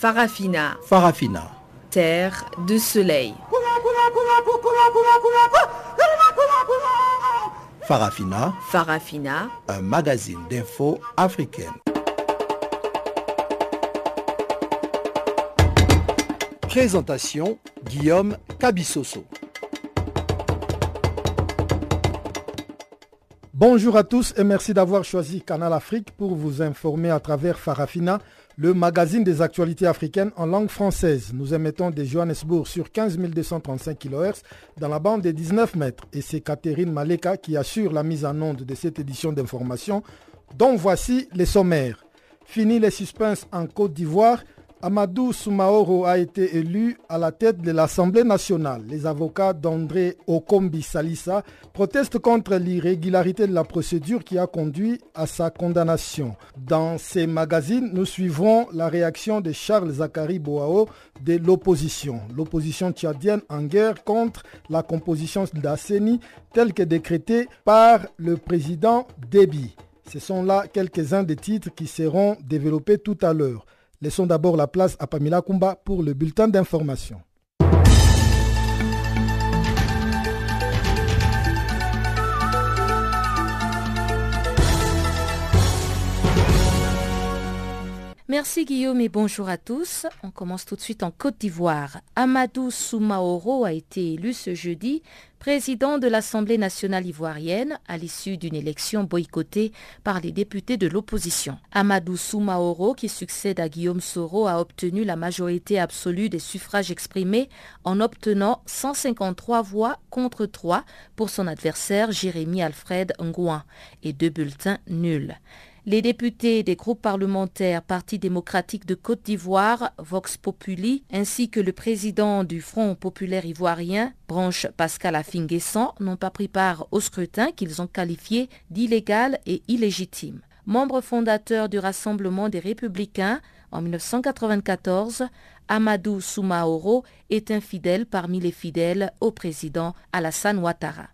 Farafina. Farafina. Terre de soleil. Farafina. Farafina. Un magazine d'infos africaine. Présentation Guillaume Cabissoso. Bonjour à tous et merci d'avoir choisi Canal Afrique pour vous informer à travers Farafina, le magazine des actualités africaines en langue française. Nous émettons de Johannesburg sur 15 235 kHz dans la bande des 19 mètres et c'est Catherine Maleka qui assure la mise en onde de cette édition d'information dont voici les sommaires. Fini les suspens en Côte d'Ivoire, Amadou Soumaoro a été élu à la tête de l'Assemblée nationale. Les avocats d'André Okombi Salissa protestent contre l'irrégularité de la procédure qui a conduit à sa condamnation. Dans ces magazines, nous suivrons la réaction de Charles Zachary Boao de l'opposition. L'opposition tchadienne en guerre contre la composition d'Asseni telle que décrétée par le président Déby. Ce sont là quelques-uns des titres qui seront développés tout à l'heure. Laissons d'abord la place à Pamela Kumba pour le bulletin d'information. Merci Guillaume et bonjour à tous. On commence tout de suite en Côte d'Ivoire. Amadou Soumaoro a été élu ce jeudi président de l'Assemblée nationale ivoirienne à l'issue d'une élection boycottée par les députés de l'opposition. Amadou Soumaoro, qui succède à Guillaume Soro, a obtenu la majorité absolue des suffrages exprimés en obtenant 153 voix contre 3 pour son adversaire Jérémy Alfred Ngouin et deux bulletins nuls. Les députés des groupes parlementaires Parti démocratique de Côte d'Ivoire, Vox Populi, ainsi que le président du Front populaire ivoirien, branche Pascal Afinguessan, n'ont pas pris part au scrutin qu'ils ont qualifié d'illégal et illégitime. Membre fondateur du Rassemblement des Républicains en 1994, Amadou Soumaoro est un fidèle parmi les fidèles au président Alassane Ouattara.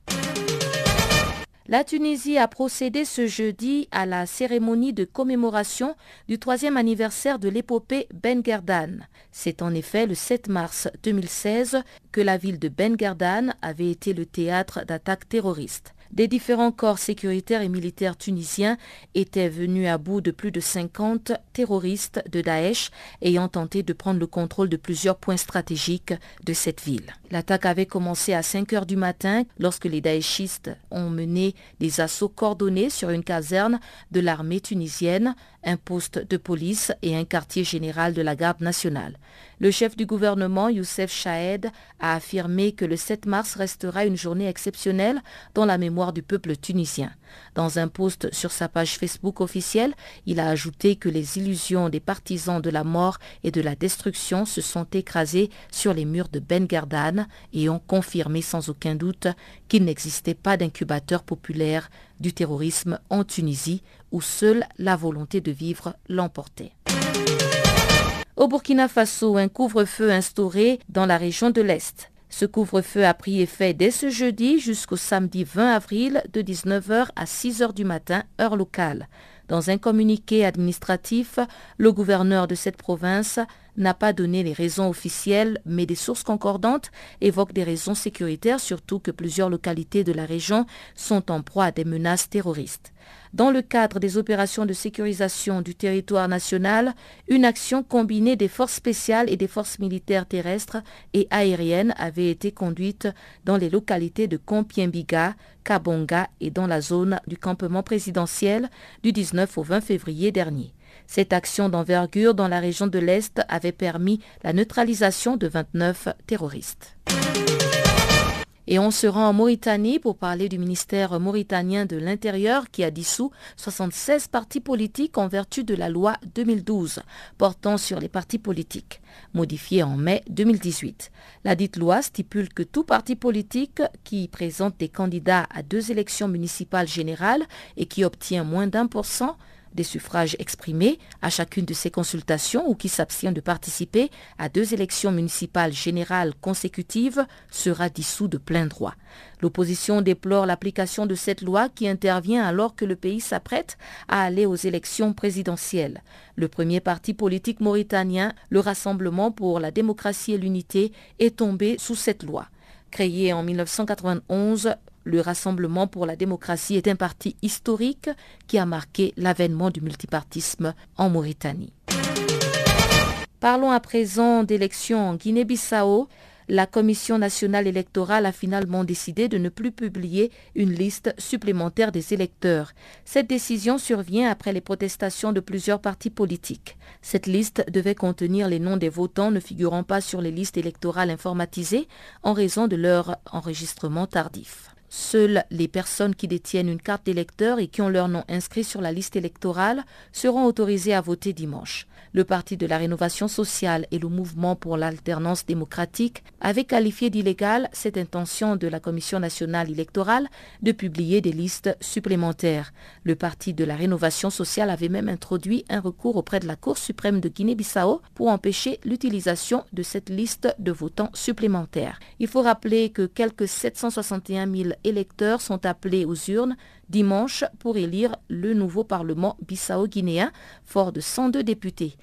La Tunisie a procédé ce jeudi à la cérémonie de commémoration du troisième anniversaire de l'épopée Ben Gerdan. C'est en effet le 7 mars 2016 que la ville de Ben Gerdan avait été le théâtre d'attaques terroristes. Des différents corps sécuritaires et militaires tunisiens étaient venus à bout de plus de 50 terroristes de Daesh ayant tenté de prendre le contrôle de plusieurs points stratégiques de cette ville. L'attaque avait commencé à 5 heures du matin lorsque les Daeshistes ont mené des assauts coordonnés sur une caserne de l'armée tunisienne, un poste de police et un quartier général de la garde nationale. Le chef du gouvernement, Youssef Chahed, a affirmé que le 7 mars restera une journée exceptionnelle dans la mémoire du peuple tunisien. Dans un post sur sa page Facebook officielle, il a ajouté que les illusions des partisans de la mort et de la destruction se sont écrasées sur les murs de Ben Gardan et ont confirmé sans aucun doute qu'il n'existait pas d'incubateur populaire du terrorisme en Tunisie où seule la volonté de vivre l'emportait. Au Burkina Faso, un couvre-feu instauré dans la région de l'Est. Ce couvre-feu a pris effet dès ce jeudi jusqu'au samedi 20 avril de 19h à 6h du matin, heure locale. Dans un communiqué administratif, le gouverneur de cette province n'a pas donné les raisons officielles, mais des sources concordantes évoquent des raisons sécuritaires, surtout que plusieurs localités de la région sont en proie à des menaces terroristes. Dans le cadre des opérations de sécurisation du territoire national, une action combinée des forces spéciales et des forces militaires terrestres et aériennes avait été conduite dans les localités de Compiègne-Biga, Kabonga et dans la zone du campement présidentiel du 19 au 20 février dernier. Cette action d'envergure dans la région de l'Est avait permis la neutralisation de 29 terroristes. Et on se rend en Mauritanie pour parler du ministère mauritanien de l'Intérieur qui a dissous 76 partis politiques en vertu de la loi 2012 portant sur les partis politiques, modifiée en mai 2018. La dite loi stipule que tout parti politique qui présente des candidats à deux élections municipales générales et qui obtient moins d'un pour cent des suffrages exprimés à chacune de ces consultations ou qui s'abstient de participer à deux élections municipales générales consécutives sera dissous de plein droit. L'opposition déplore l'application de cette loi qui intervient alors que le pays s'apprête à aller aux élections présidentielles. Le premier parti politique mauritanien, le Rassemblement pour la démocratie et l'unité, est tombé sous cette loi. Créé en 1991, le Rassemblement pour la démocratie est un parti historique qui a marqué l'avènement du multipartisme en Mauritanie. Parlons à présent d'élections en Guinée-Bissau la Commission nationale électorale a finalement décidé de ne plus publier une liste supplémentaire des électeurs. Cette décision survient après les protestations de plusieurs partis politiques. Cette liste devait contenir les noms des votants ne figurant pas sur les listes électorales informatisées en raison de leur enregistrement tardif. Seules les personnes qui détiennent une carte d'électeur et qui ont leur nom inscrit sur la liste électorale seront autorisées à voter dimanche. Le Parti de la Rénovation sociale et le Mouvement pour l'alternance démocratique avaient qualifié d'illégale cette intention de la Commission nationale électorale de publier des listes supplémentaires. Le Parti de la Rénovation sociale avait même introduit un recours auprès de la Cour suprême de Guinée-Bissau pour empêcher l'utilisation de cette liste de votants supplémentaires. Il faut rappeler que quelques 761 000 électeurs sont appelés aux urnes dimanche pour élire le nouveau Parlement bissau-guinéen, fort de 102 députés.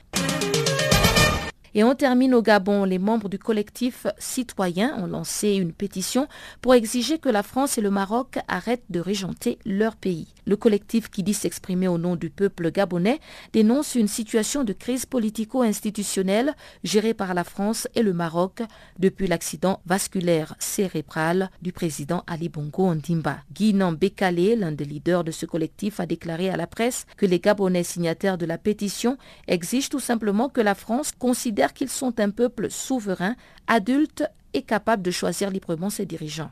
Et on termine au Gabon. Les membres du collectif citoyen ont lancé une pétition pour exiger que la France et le Maroc arrêtent de régenter leur pays. Le collectif qui dit s'exprimer au nom du peuple gabonais dénonce une situation de crise politico-institutionnelle gérée par la France et le Maroc depuis l'accident vasculaire cérébral du président Ali Bongo Ondimba. Guy Bekale, l'un des leaders de ce collectif, a déclaré à la presse que les Gabonais signataires de la pétition exigent tout simplement que la France considère qu'ils sont un peuple souverain, adulte et capable de choisir librement ses dirigeants.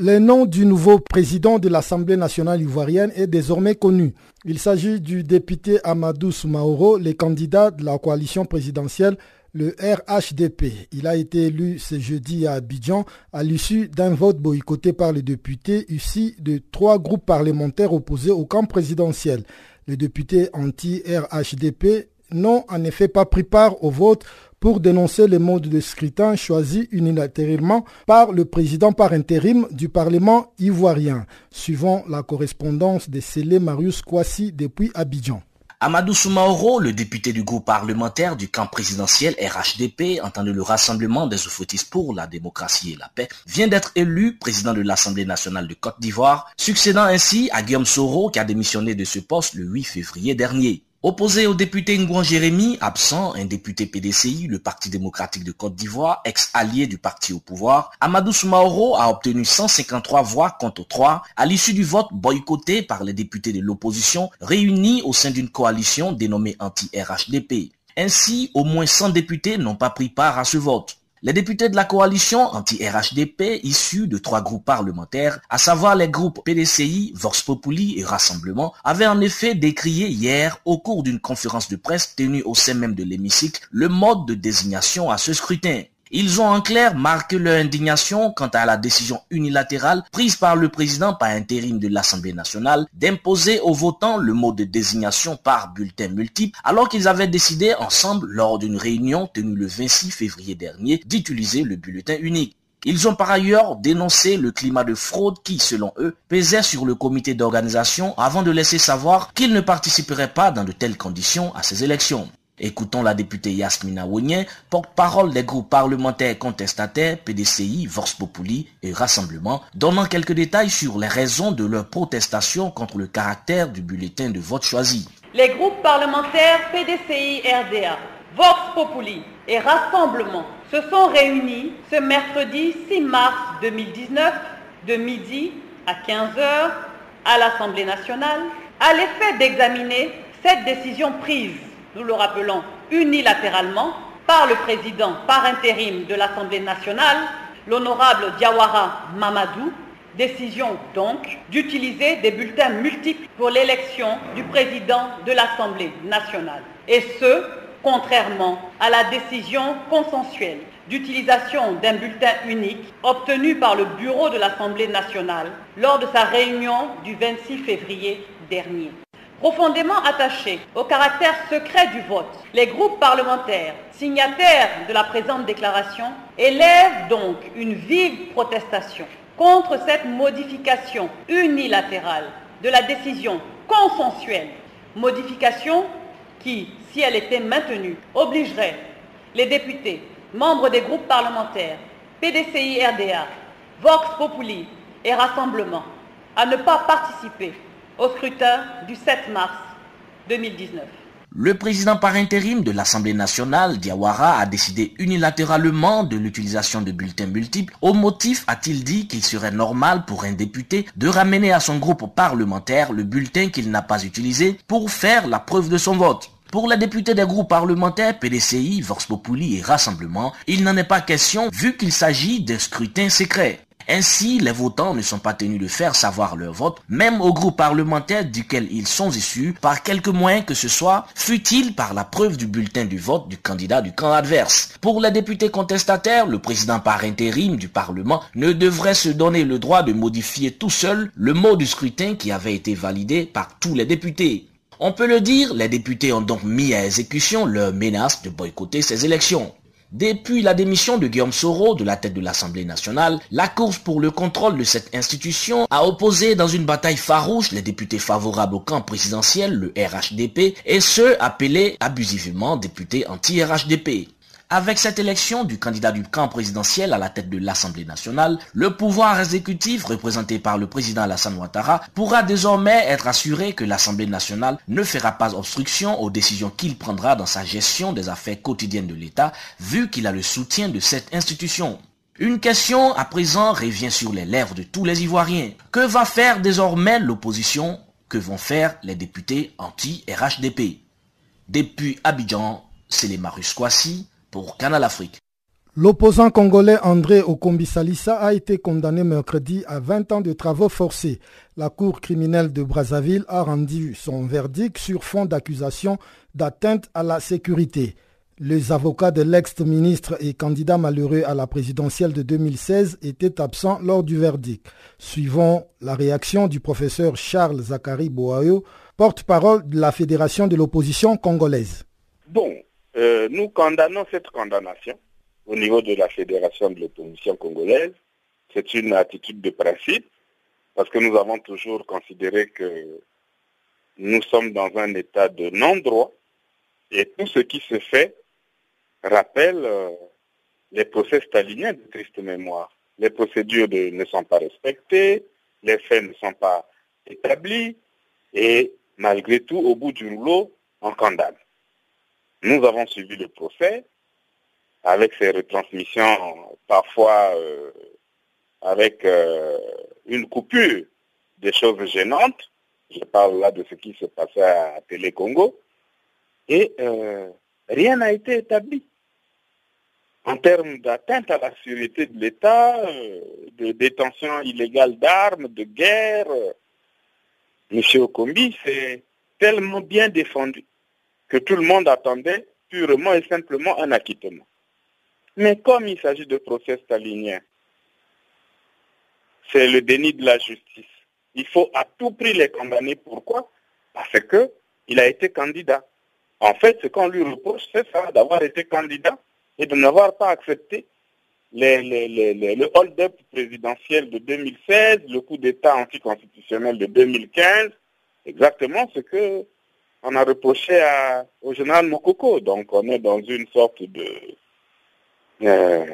Le nom du nouveau président de l'Assemblée nationale ivoirienne est désormais connu. Il s'agit du député Amadou Soumaoro, le candidat de la coalition présidentielle, le RHDP. Il a été élu ce jeudi à Abidjan à l'issue d'un vote boycotté par les députés issus de trois groupes parlementaires opposés au camp présidentiel. Les députés anti-RHDP n'ont en effet pas pris part au vote pour dénoncer le mode de scrutin choisi unilatéralement par le président par intérim du Parlement ivoirien, suivant la correspondance de Célé Marius Kouassi depuis Abidjan. Amadou Soumaoro, le député du groupe parlementaire du camp présidentiel RHDP, entendu le Rassemblement des Oufoutistes pour la démocratie et la paix, vient d'être élu président de l'Assemblée nationale de Côte d'Ivoire, succédant ainsi à Guillaume Soro qui a démissionné de ce poste le 8 février dernier. Opposé au député Ngouan Jérémy, absent, un député PDCI, le Parti démocratique de Côte d'Ivoire, ex-allié du parti au pouvoir, Amadou Soumaoro a obtenu 153 voix contre 3 à l'issue du vote boycotté par les députés de l'opposition réunis au sein d'une coalition dénommée anti-RHDP. Ainsi, au moins 100 députés n'ont pas pris part à ce vote. Les députés de la coalition anti-RHDP, issus de trois groupes parlementaires, à savoir les groupes PDCI, Vox Populi et Rassemblement, avaient en effet décrié hier, au cours d'une conférence de presse tenue au sein même de l'hémicycle, le mode de désignation à ce scrutin. Ils ont en clair marqué leur indignation quant à la décision unilatérale prise par le président par intérim de l'Assemblée nationale d'imposer aux votants le mode de désignation par bulletin multiple alors qu'ils avaient décidé ensemble lors d'une réunion tenue le 26 février dernier d'utiliser le bulletin unique. Ils ont par ailleurs dénoncé le climat de fraude qui, selon eux, pesait sur le comité d'organisation avant de laisser savoir qu'ils ne participeraient pas dans de telles conditions à ces élections. Écoutons la députée Yasmina Wonien, porte-parole des groupes parlementaires contestataires PDCI, Vox Populi et Rassemblement, donnant quelques détails sur les raisons de leur protestation contre le caractère du bulletin de vote choisi. Les groupes parlementaires PDCI RDA, Vox Populi et Rassemblement se sont réunis ce mercredi 6 mars 2019 de midi à 15h à l'Assemblée nationale à l'effet d'examiner cette décision prise nous le rappelons, unilatéralement par le président par intérim de l'Assemblée nationale, l'honorable Diawara Mamadou, décision donc d'utiliser des bulletins multiples pour l'élection du président de l'Assemblée nationale. Et ce, contrairement à la décision consensuelle d'utilisation d'un bulletin unique obtenu par le bureau de l'Assemblée nationale lors de sa réunion du 26 février dernier. Profondément attachés au caractère secret du vote, les groupes parlementaires signataires de la présente déclaration élèvent donc une vive protestation contre cette modification unilatérale de la décision consensuelle, modification qui, si elle était maintenue, obligerait les députés, membres des groupes parlementaires, PDCI RDA, Vox Populi et Rassemblement à ne pas participer au scrutin du 7 mars 2019. Le président par intérim de l'Assemblée nationale, Diawara, a décidé unilatéralement de l'utilisation de bulletins multiples. Au motif, a-t-il dit, qu'il serait normal pour un député de ramener à son groupe parlementaire le bulletin qu'il n'a pas utilisé pour faire la preuve de son vote. Pour les députés des groupes parlementaires PDCI, Vox Populi et Rassemblement, il n'en est pas question vu qu'il s'agit d'un scrutin secret. Ainsi, les votants ne sont pas tenus de faire savoir leur vote, même au groupe parlementaire duquel ils sont issus, par quelque moyen que ce soit, fut-il par la preuve du bulletin du vote du candidat du camp adverse. Pour les députés contestataires, le président par intérim du Parlement ne devrait se donner le droit de modifier tout seul le mot du scrutin qui avait été validé par tous les députés. On peut le dire, les députés ont donc mis à exécution leur menace de boycotter ces élections. Depuis la démission de Guillaume Soro de la tête de l'Assemblée nationale, la course pour le contrôle de cette institution a opposé dans une bataille farouche les députés favorables au camp présidentiel, le RHDP, et ceux appelés abusivement députés anti-RHDP. Avec cette élection du candidat du camp présidentiel à la tête de l'Assemblée nationale, le pouvoir exécutif représenté par le président Alassane Ouattara pourra désormais être assuré que l'Assemblée nationale ne fera pas obstruction aux décisions qu'il prendra dans sa gestion des affaires quotidiennes de l'État, vu qu'il a le soutien de cette institution. Une question à présent revient sur les lèvres de tous les Ivoiriens. Que va faire désormais l'opposition? Que vont faire les députés anti-RHDP Depuis Abidjan, c'est les Marus Kwasi, pour Canal Afrique. L'opposant congolais André Okombi Salissa a été condamné mercredi à 20 ans de travaux forcés. La Cour criminelle de Brazzaville a rendu son verdict sur fond d'accusation d'atteinte à la sécurité. Les avocats de l'ex-ministre et candidat malheureux à la présidentielle de 2016 étaient absents lors du verdict. Suivons la réaction du professeur Charles Zachary Boayo, porte-parole de la Fédération de l'opposition congolaise. Bon, euh, nous condamnons cette condamnation au niveau de la Fédération de l'opposition congolaise. C'est une attitude de principe parce que nous avons toujours considéré que nous sommes dans un état de non-droit et tout ce qui se fait rappelle euh, les procès staliniens de triste mémoire. Les procédures ne sont pas respectées, les faits ne sont pas établis et malgré tout, au bout du rouleau, on condamne. Nous avons suivi le procès avec ces retransmissions parfois euh, avec euh, une coupure des choses gênantes. Je parle là de ce qui se passait à Télé Congo. Et euh, rien n'a été établi. En termes d'atteinte à la sécurité de l'État, de détention illégale d'armes, de guerre, M. Okombi s'est tellement bien défendu que tout le monde attendait purement et simplement un acquittement. Mais comme il s'agit de procès staliniens, c'est le déni de la justice. Il faut à tout prix les condamner. Pourquoi? Parce qu'il a été candidat. En fait, ce qu'on lui reproche, c'est ça, d'avoir été candidat et de n'avoir pas accepté le hold-up présidentiel de 2016, le coup d'État anticonstitutionnel de 2015, exactement ce que on a reproché au général Mokoko. Donc on est dans une sorte de euh,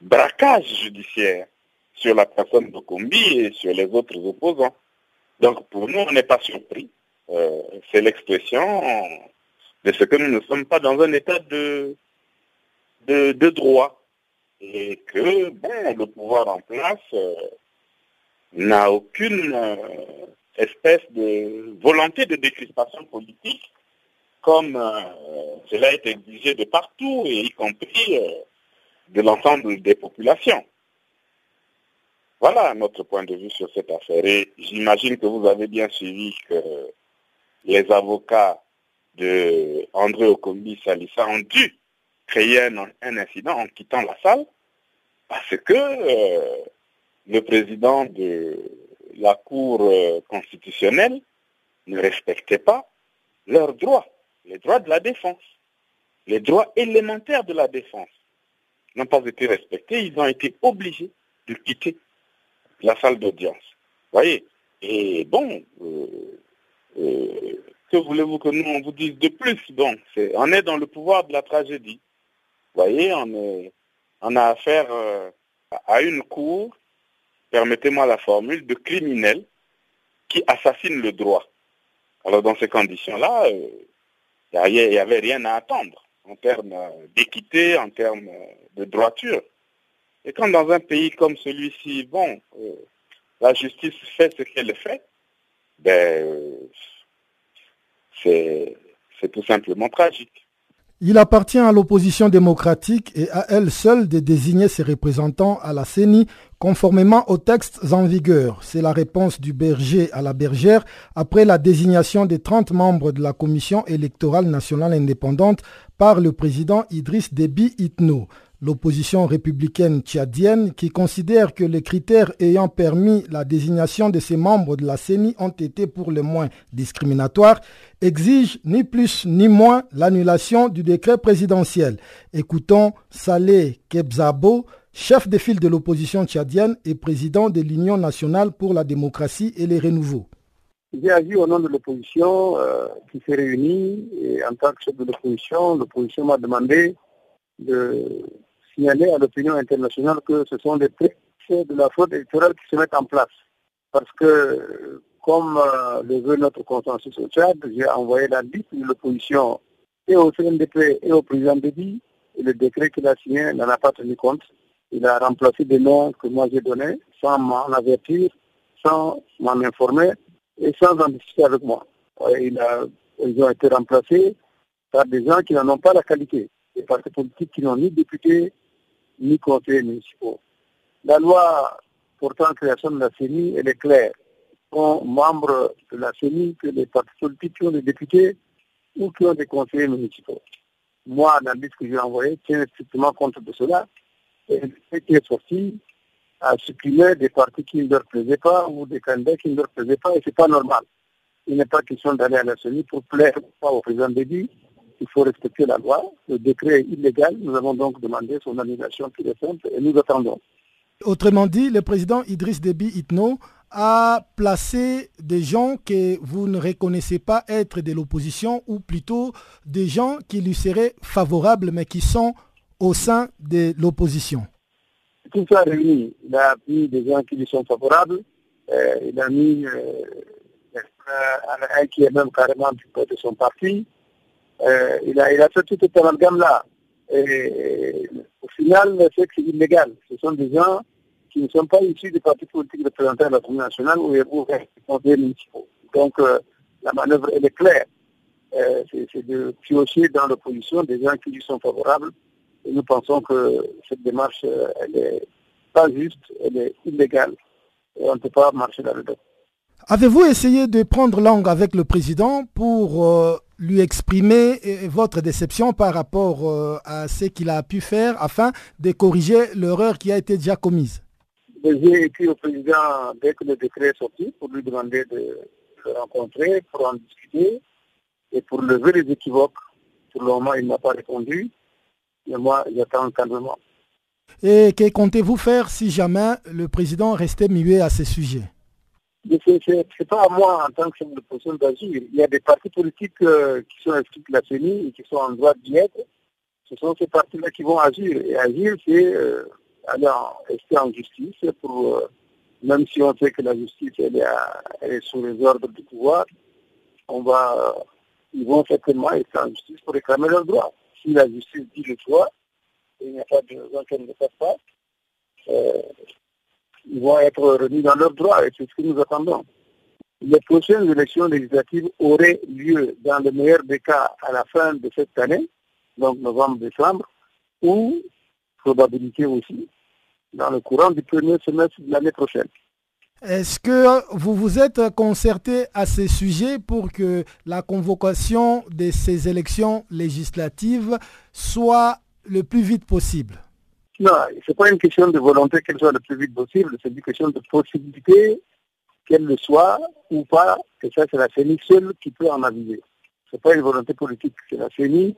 braquage judiciaire sur la personne de Kombi et sur les autres opposants. Donc pour nous, on n'est pas surpris. Euh, c'est l'expression de ce que nous ne sommes pas dans un état de, de, droit. Et que, bon, le pouvoir en place euh, n'a aucune espèce de volonté de décrispation politique, comme cela est exigé de partout, et y compris de l'ensemble des populations. Voilà notre point de vue sur cette affaire. Et j'imagine que vous avez bien suivi que les avocats de André Okombi Salissa ont dû créer un, incident en quittant la salle parce que euh, le président de la Cour euh, constitutionnelle ne respectait pas leurs droits, les droits de la défense, les droits élémentaires de la défense n'ont pas été respectés, ils ont été obligés de quitter la salle d'audience. Voyez Et bon, euh, euh, que voulez-vous que nous on vous dise de plus? Donc, on est dans le pouvoir de la tragédie. Voyez, on, a affaire à une cour, permettez-moi la formule, de criminels qui assassinent le droit. Alors dans ces conditions-là, il n'y avait rien à attendre en termes d'équité, en termes de droiture. Et quand dans un pays comme celui-ci, bon, euh, la justice fait ce qu'elle fait, ben, c'est tout simplement tragique. Il appartient à l'opposition démocratique et à elle seule de désigner ses représentants à la CENI conformément aux textes en vigueur. C'est la réponse du berger à la bergère après la désignation des 30 membres de la Commission électorale nationale indépendante par le président Idriss Déby Itno l'opposition républicaine tchadienne qui considère que les critères ayant permis la désignation de ses membres de la CENI ont été pour le moins discriminatoires, exige ni plus ni moins l'annulation du décret présidentiel. Écoutons Saleh Kebzabo, chef de file de l'opposition tchadienne et président de l'Union nationale pour la démocratie et les renouveaux. J'ai agi au nom de l'opposition euh, qui s'est réunie et en tant que chef de l'opposition, l'opposition m'a demandé de signaler à l'opinion internationale que ce sont des faits de la fraude électorale qui se mettent en place. Parce que, comme euh, le veut notre consensus au Tchad, j'ai envoyé la liste de l'opposition et au CNDP et au président Déby, et le décret qu'il a signé n'en a pas tenu compte. Il a remplacé des noms que moi j'ai donnés, sans m'en avertir, sans m'en informer et sans en discuter avec moi. ils ont été remplacés par des gens qui n'en ont pas la qualité. Des partis politiques qui n'ont ni député, ni conseillers municipaux. La loi portant création de la CENI, elle est claire. Sont membres de la CENI que les partis politiques qui ont des députés ou qui ont des conseillers municipaux. Moi, la liste que j'ai envoyée tient strictement compte de cela. Et ce qui est sorti a supprimé des partis qui ne leur plaisaient pas ou des candidats qui ne leur plaisaient pas et ce n'est pas normal. Il n'est pas question d'aller à la CENI pour plaire pas au président Déby, il faut respecter la loi. Le décret est illégal. Nous avons donc demandé son annulation plus simple et nous attendons. Autrement dit, le président Idriss Déby Itno a placé des gens que vous ne reconnaissez pas être de l'opposition ou plutôt des gens qui lui seraient favorables mais qui sont au sein de l'opposition. Tout ça réuni. Il a mis des gens qui lui sont favorables. Euh, il a mis euh, un qui est même carrément du côté de son parti. Euh, il, a, fait tout cet amalgame-là. Au final, c'est illégal. Ce sont des gens qui ne sont pas issus des partis politiques représentés à l'Assemblée nationale ou des municipaux. Donc, euh, la manœuvre, elle est claire. Euh, c'est de piocher dans l'opposition des gens qui lui sont favorables. Et nous pensons que cette démarche, elle n'est pas juste, elle est illégale. Et on ne peut pas marcher là-dedans. Avez-vous essayé de prendre langue avec le président pour lui exprimer euh, votre déception par rapport euh, à ce qu'il a pu faire afin de corriger l'erreur qui a été déjà commise J'ai écrit au président dès que le décret est sorti pour lui demander de le rencontrer, pour en discuter et pour lever les équivoques. Pour le moment, il n'a pas répondu, mais moi, j'attends calmement. Et que comptez-vous faire si jamais le président restait muet à ce sujet? N'est pas à moi en tant que position d'agir. Il y a des partis politiques euh, qui sont inscrits de la CENI et qui sont en droit d'y être. Ce sont ces partis-là qui vont agir. Et agir, c'est euh, aller en, rester en justice pour, euh, même si on sait que la justice elle est, sous les ordres du pouvoir, on va, ils vont certainement être en justice pour réclamer leurs droits. Si la justice dit le choix, il n'y a pas de raison qu'elle ne le fasse pas, ils vont être remis dans leurs droits et c'est ce que nous attendons. Les prochaines élections législatives auraient lieu, dans le meilleur des cas, à la fin de cette année, donc novembre-décembre, ou probabilité aussi, dans le courant du premier semestre de l'année prochaine. Est-ce que vous vous êtes concerté à ce sujet pour que la convocation de ces élections législatives soit le plus vite possible? Non, ce n'est pas une question de volonté qu'elle soit le plus vite possible, c'est une question de possibilité qu'elle le soit ou pas, et ça c'est la CENI seule qui peut en aviser. Ce n'est pas une volonté politique, c'est la CENI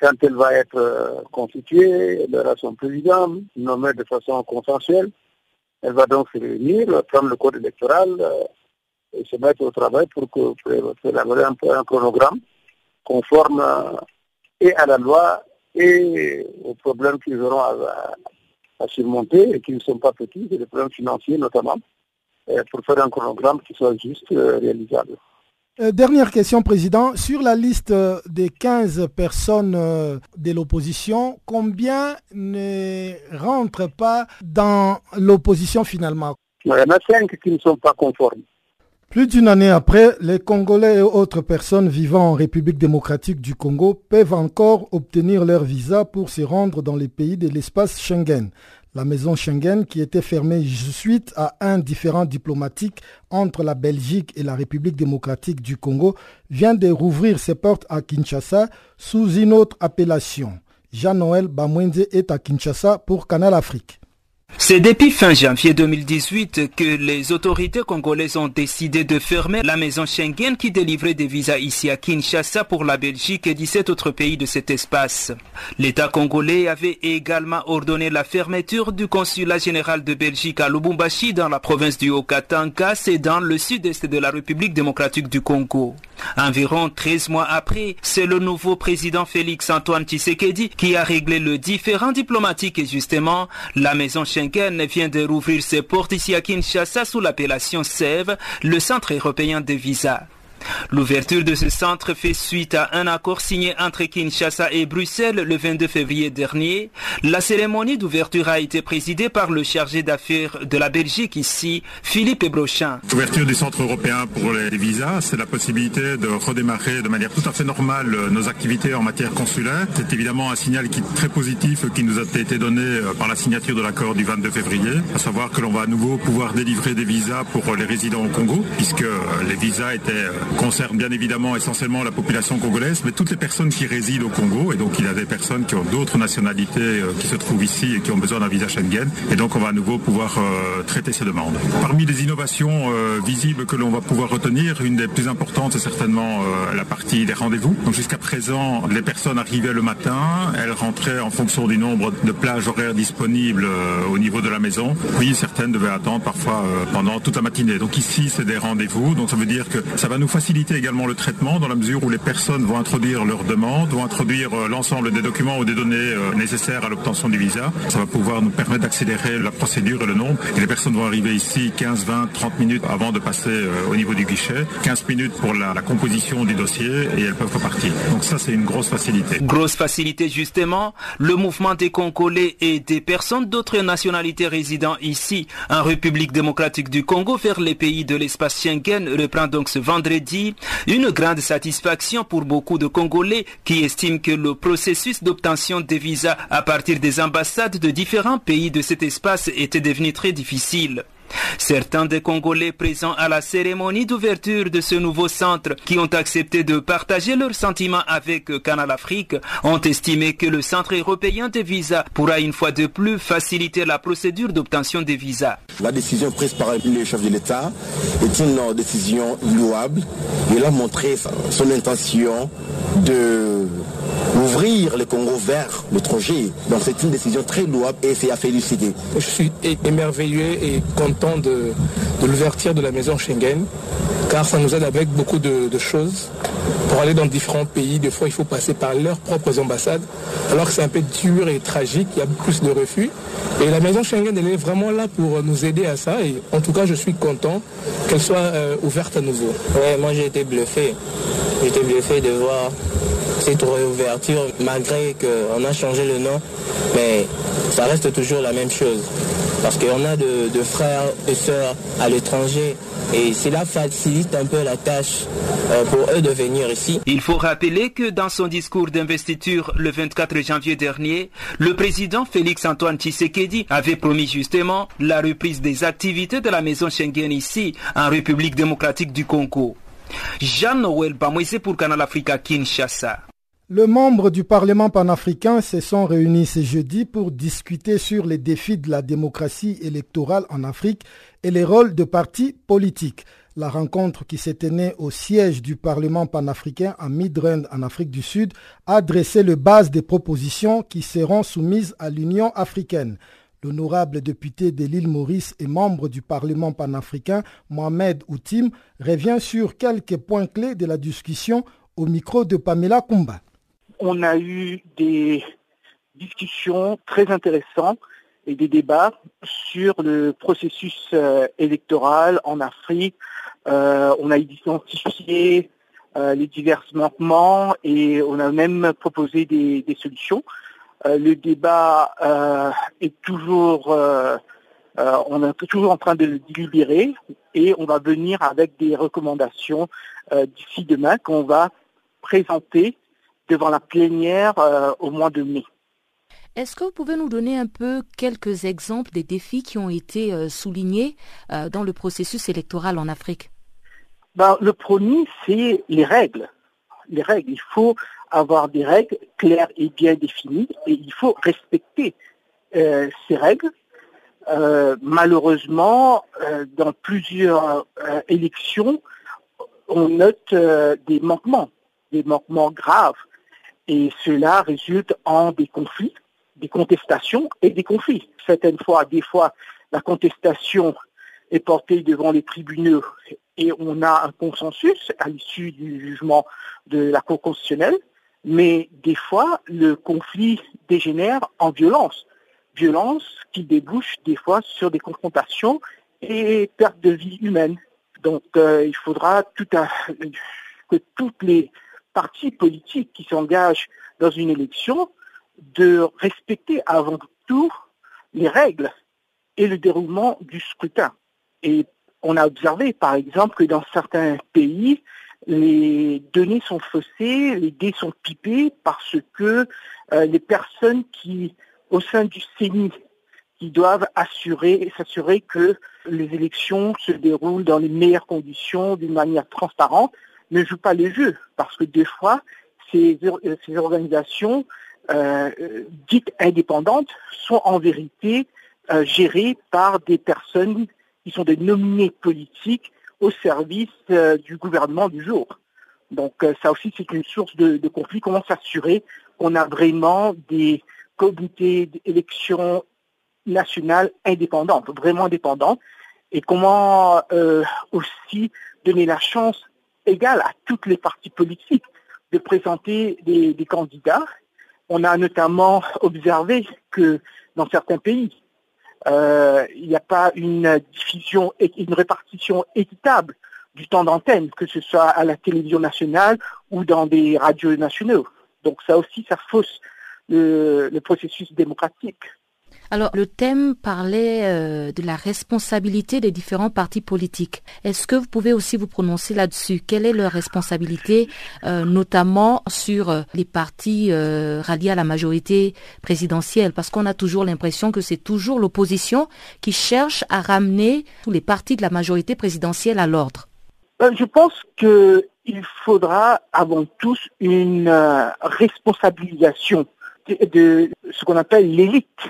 quand elle va être euh, constituée, elle aura son président, nommé de façon consensuelle. Elle va donc se réunir, prendre le code électoral euh, et se mettre au travail pour, que, élaborer un, un, chronogramme conforme euh, et à la loi et aux problèmes qu'ils auront à, surmonter et qui ne sont pas petits, les problèmes financiers notamment, pour faire un chronogramme qui soit juste réalisable. Euh, dernière question, Président. Sur la liste euh, des 15 personnes euh, de l'opposition, combien ne rentrent pas dans l'opposition finalement? Il y en a 5 qui ne sont pas conformes. Plus d'une année après, les Congolais et autres personnes vivant en République démocratique du Congo peuvent encore obtenir leur visa pour se rendre dans les pays de l'espace Schengen. La maison Schengen, qui était fermée suite à un différend diplomatique entre la Belgique et la République démocratique du Congo, vient de rouvrir ses portes à Kinshasa sous une autre appellation. Jean-Noël Bamwende est à Kinshasa pour Canal Afrique. C'est depuis fin janvier 2018 que les autorités congolaises ont décidé de fermer la maison Schengen qui délivrait des visas ici à Kinshasa pour la Belgique et 17 autres pays de cet espace. L'État congolais avait également ordonné la fermeture du consulat général de Belgique à Lubumbashi dans la province du Haut-Katanga, c'est dans le sud-est de la République démocratique du Congo. Environ 13 mois après, c'est le nouveau président Félix Antoine Tshisekedi qui a réglé le différend diplomatique et justement, la maison Schengen vient de rouvrir ses portes ici à Kinshasa sous l'appellation SEV, le Centre européen des visas. L'ouverture de ce centre fait suite à un accord signé entre Kinshasa et Bruxelles le 22 février dernier. La cérémonie d'ouverture a été présidée par le chargé d'affaires de la Belgique ici, Philippe Ebrochin. L'ouverture du centre européen pour les visas, c'est la possibilité de redémarrer de manière tout à fait normale nos activités en matière consulaire. C'est évidemment un signal qui est très positif qui nous a été donné euh, par la signature de l'accord du 22 février, à savoir que l'on va à nouveau pouvoir délivrer des visas pour les résidents au Congo, puisque euh, les visas étaient euh, concerne bien évidemment essentiellement la population congolaise, mais toutes les personnes qui résident au Congo. Et donc il y a des personnes qui ont d'autres nationalités euh, qui se trouvent ici et qui ont besoin d'un visa Schengen. Et donc on va à nouveau pouvoir euh, traiter ces demandes. Parmi les innovations euh, visibles que l'on va pouvoir retenir, une des plus importantes, c'est certainement la partie des rendez-vous. Donc jusqu'à présent, les personnes arrivaient le matin, elles rentraient en fonction du nombre de plages horaires disponibles au niveau de la maison. Oui, certaines devaient attendre parfois pendant toute la matinée. Donc ici, c'est des rendez-vous. Donc ça veut dire que ça va nous faciliter faciliter également le traitement dans la mesure où les personnes vont introduire leurs demandes, vont introduire euh, l'ensemble des documents ou des données euh, nécessaires à l'obtention du visa. Ça va pouvoir nous permettre d'accélérer la procédure et le nombre. Et les personnes vont arriver ici 15, 20, 30 minutes avant de passer euh, au niveau du guichet, 15 minutes pour la, la composition du dossier et elles peuvent repartir. Donc ça, c'est une grosse facilité. Grosse facilité justement, le mouvement des Congolais et des personnes d'autres nationalités résidant ici en République démocratique du Congo vers les pays de l'espace Schengen reprend donc ce vendredi une grande satisfaction pour beaucoup de Congolais qui estiment que le processus d'obtention des visas à partir des ambassades de différents pays de cet espace était devenu très difficile. Certains des Congolais présents à la cérémonie d'ouverture de ce nouveau centre qui ont accepté de partager leurs sentiments avec Canal Afrique ont estimé que le centre européen des visas pourra une fois de plus faciliter la procédure d'obtention des visas. La décision prise par le chef de l'État est une décision louable. Il a montré son intention de d'ouvrir le Congo vers l'étranger. Donc c'est une décision très louable et c'est à féliciter. Je suis émerveillé et content de, l'ouverture de la maison Schengen, car ça nous aide avec beaucoup de, de choses. Pour aller dans différents pays, des fois il faut passer par leurs propres ambassades, alors que c'est un peu dur et tragique, il y a plus de refus. Et la maison Schengen, elle est vraiment là pour nous aider à ça. Et en tout cas, je suis content qu'elle soit euh, ouverte à nouveau. Ouais, moi j'ai été bluffé. J'ai été bluffé de voir cette réouverture, malgré qu'on a changé le nom, mais ça reste toujours la même chose. Parce qu'on a de, frères et sœurs à l'étranger et cela facilite un peu la tâche euh, pour eux de venir ici. Il faut rappeler que dans son discours d'investiture le 24 janvier dernier, le président Félix Antoine Tshisekedi avait promis justement la reprise des activités de la maison Schengen ici, en République démocratique du Congo. Jean-Noël Bamoise pour Canal Africa Kinshasa. Le membre du Parlement panafricain se sont réunis ce jeudi pour discuter sur les défis de la démocratie électorale en Afrique et les rôles de partis politiques. La rencontre qui s'est tenue au siège du Parlement panafricain à Midrand en Afrique du Sud a dressé le base des propositions qui seront soumises à l'Union africaine. L'honorable député de l'île Maurice et membre du Parlement panafricain, Mohamed Outim, revient sur quelques points clés de la discussion au micro de Pamela Kumba on a eu des discussions très intéressantes et des débats sur le processus euh, électoral en Afrique. Euh, on a identifié euh, les divers manquements et on a même proposé des, solutions. le débat est toujours, on est toujours en train de le délibérer et on va venir avec des recommandations d'ici demain qu'on va présenter devant la plénière euh, au mois de mai. Est-ce que vous pouvez nous donner un peu quelques exemples des défis qui ont été euh, soulignés euh, dans le processus électoral en Afrique? Ben, Le premier, c'est les règles. Les règles. Il faut avoir des règles claires et bien définies et il faut respecter ces règles. malheureusement, dans plusieurs élections, on note des manquements, des manquements graves et cela résulte en des conflits, des contestations et des conflits. Certaines fois, des fois, la contestation est portée devant les tribunaux et on a un consensus à l'issue du jugement de la Cour constitutionnelle, mais des fois, le conflit dégénère en violence. Violence qui débouche des fois sur des confrontations et perte de vie humaine. Donc euh, il faudra tout que toutes les partis politiques qui s'engagent dans une élection de respecter avant tout les règles et le déroulement du scrutin. Et on a observé, par exemple, que dans certains pays, les données sont faussées, les dés sont pipés parce que euh, les personnes qui, au sein du CENI, qui doivent assurer, s'assurer que les élections se déroulent dans les meilleures conditions, d'une manière transparente, ne jouent pas les jeux, parce que des fois, ces, ces organisations euh, dites indépendantes sont en vérité euh, gérées par des personnes qui sont des nominés politiques au service euh, du gouvernement du jour. Donc ça aussi c'est une source de, de conflit. Comment s'assurer qu'on a vraiment des comités d'élection nationales indépendantes, vraiment indépendantes, et comment aussi donner la chance égale à toutes les parties politiques de présenter des, candidats. On a notamment observé que dans certains pays, euh, il n'y a pas une diffusion une répartition équitable du temps d'antenne, que ce soit à la télévision nationale ou dans des radios nationaux. Donc ça aussi, ça fausse le processus démocratique. Alors, le thème parlait euh, de la responsabilité des différents partis politiques. Est-ce que vous pouvez aussi vous prononcer là-dessus? Quelle est leur responsabilité, euh, notamment sur euh, les partis ralliés à la majorité présidentielle? Parce qu'on a toujours l'impression que c'est toujours l'opposition qui cherche à ramener tous les partis de la majorité présidentielle à l'ordre. Je pense qu'il faudra avant tout une responsabilisation de ce qu'on appelle l'élite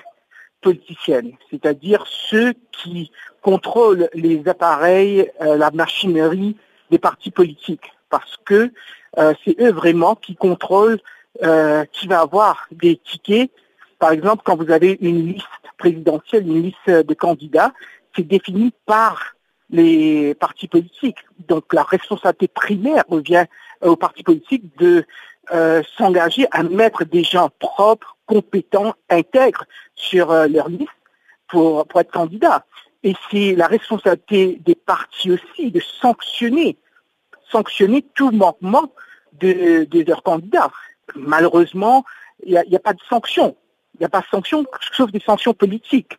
politicienne, c'est-à-dire ceux qui contrôlent les appareils, euh, la machinerie des partis politiques, parce que euh, c'est eux vraiment qui contrôlent euh, qui va avoir des tickets. Par exemple, quand vous avez une liste présidentielle, une liste de candidats, c'est défini par les partis politiques. Donc la responsabilité primaire revient aux partis politiques de s'engager à mettre des gens propres, compétents, intègres sur euh, leur liste pour, pour être candidats. Et c'est la responsabilité des partis aussi de sanctionner, sanctionner tout manquement de, de leurs candidats. Malheureusement, il n'y a, a, pas de sanctions. Il n'y a pas de sanctions, sauf des sanctions politiques.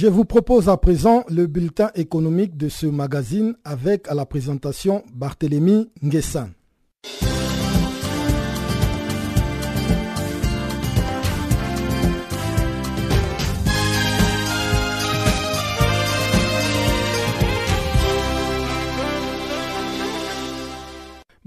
Je vous propose à présent le bulletin économique de ce magazine avec à la présentation Barthélémy Nguessan.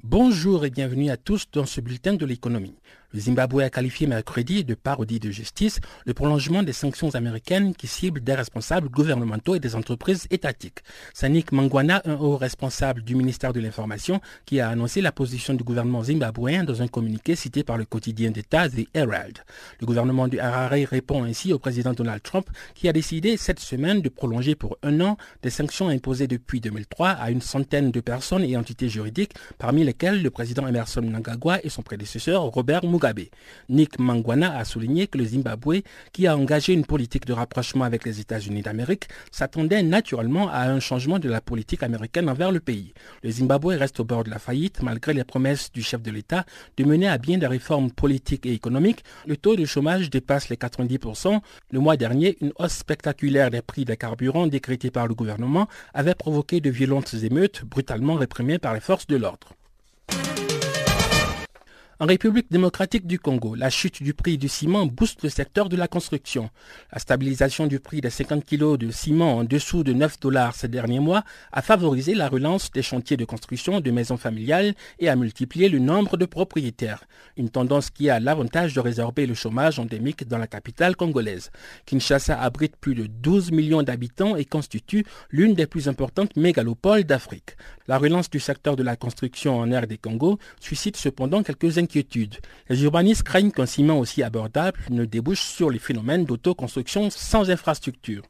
Bonjour et bienvenue à tous dans ce bulletin de l'économie. Le Zimbabwe a qualifié mercredi de parodie de justice le prolongement des sanctions américaines qui ciblent des responsables gouvernementaux et des entreprises étatiques. Sanik Mangwana, un haut responsable du ministère de l'Information, qui a annoncé la position du gouvernement zimbabwéen dans un communiqué cité par le quotidien d'État The Herald. Le gouvernement du Harare répond ainsi au président Donald Trump qui a décidé cette semaine de prolonger pour un an des sanctions imposées depuis 2003 à une centaine de personnes et entités juridiques, parmi lesquelles le président Emerson Mnangagwa et son prédécesseur Robert Mugabe. Nick Mangwana a souligné que le Zimbabwe, qui a engagé une politique de rapprochement avec les États-Unis d'Amérique, s'attendait naturellement à un changement de la politique américaine envers le pays. Le Zimbabwe reste au bord de la faillite malgré les promesses du chef de l'État de mener à bien des réformes politiques et économiques. Le taux de chômage dépasse les 90%. Le mois dernier, une hausse spectaculaire des prix des carburants décrétée par le gouvernement avait provoqué de violentes émeutes brutalement réprimées par les forces de l'ordre. En République démocratique du Congo, la chute du prix du ciment booste le secteur de la construction. La stabilisation du prix des 50 kg de ciment en dessous de 9 dollars ces derniers mois a favorisé la relance des chantiers de construction de maisons familiales et a multiplié le nombre de propriétaires. Une tendance qui a l'avantage de résorber le chômage endémique dans la capitale congolaise. Kinshasa abrite plus de 12 millions d'habitants et constitue l'une des plus importantes mégalopoles d'Afrique. La relance du secteur de la construction en air des Congo suscite cependant quelques inquiétudes les urbanistes craignent qu'un ciment aussi abordable ne débouche sur les phénomènes d'autoconstruction sans infrastructure.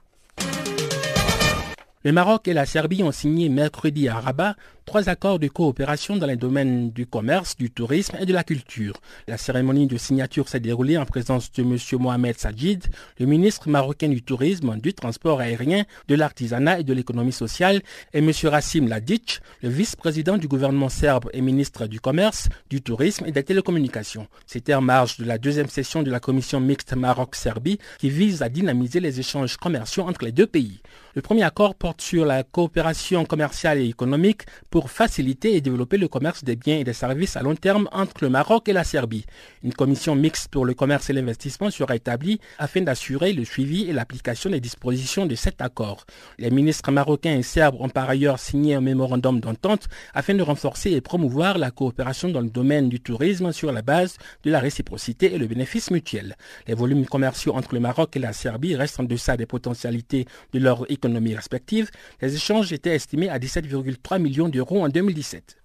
Le Maroc et la Serbie ont signé mercredi à Rabat trois accords de coopération dans les domaines du commerce, du tourisme et de la culture. La cérémonie de signature s'est déroulée en présence de M. Mohamed Sajid, le ministre marocain du tourisme, du transport aérien, de l'artisanat et de l'économie sociale, et M. Rassim Ladic, le vice-président du gouvernement serbe et ministre du commerce, du tourisme et des télécommunications. C'était en marge de la deuxième session de la commission mixte Maroc-Serbie qui vise à dynamiser les échanges commerciaux entre les deux pays. Le premier accord porte sur la coopération commerciale et économique pour faciliter et développer le commerce des biens et des services à long terme entre le Maroc et la Serbie. Une commission mixte pour le commerce et l'investissement sera établie afin d'assurer le suivi et l'application des dispositions de cet accord. Les ministres marocains et serbes ont par ailleurs signé un mémorandum d'entente afin de renforcer et promouvoir la coopération dans le domaine du tourisme sur la base de la réciprocité et le bénéfice mutuel. Les volumes commerciaux entre le Maroc et la Serbie restent en deçà des potentialités de leur économie respective. Les échanges étaient estimés à 17,3 millions en 2017.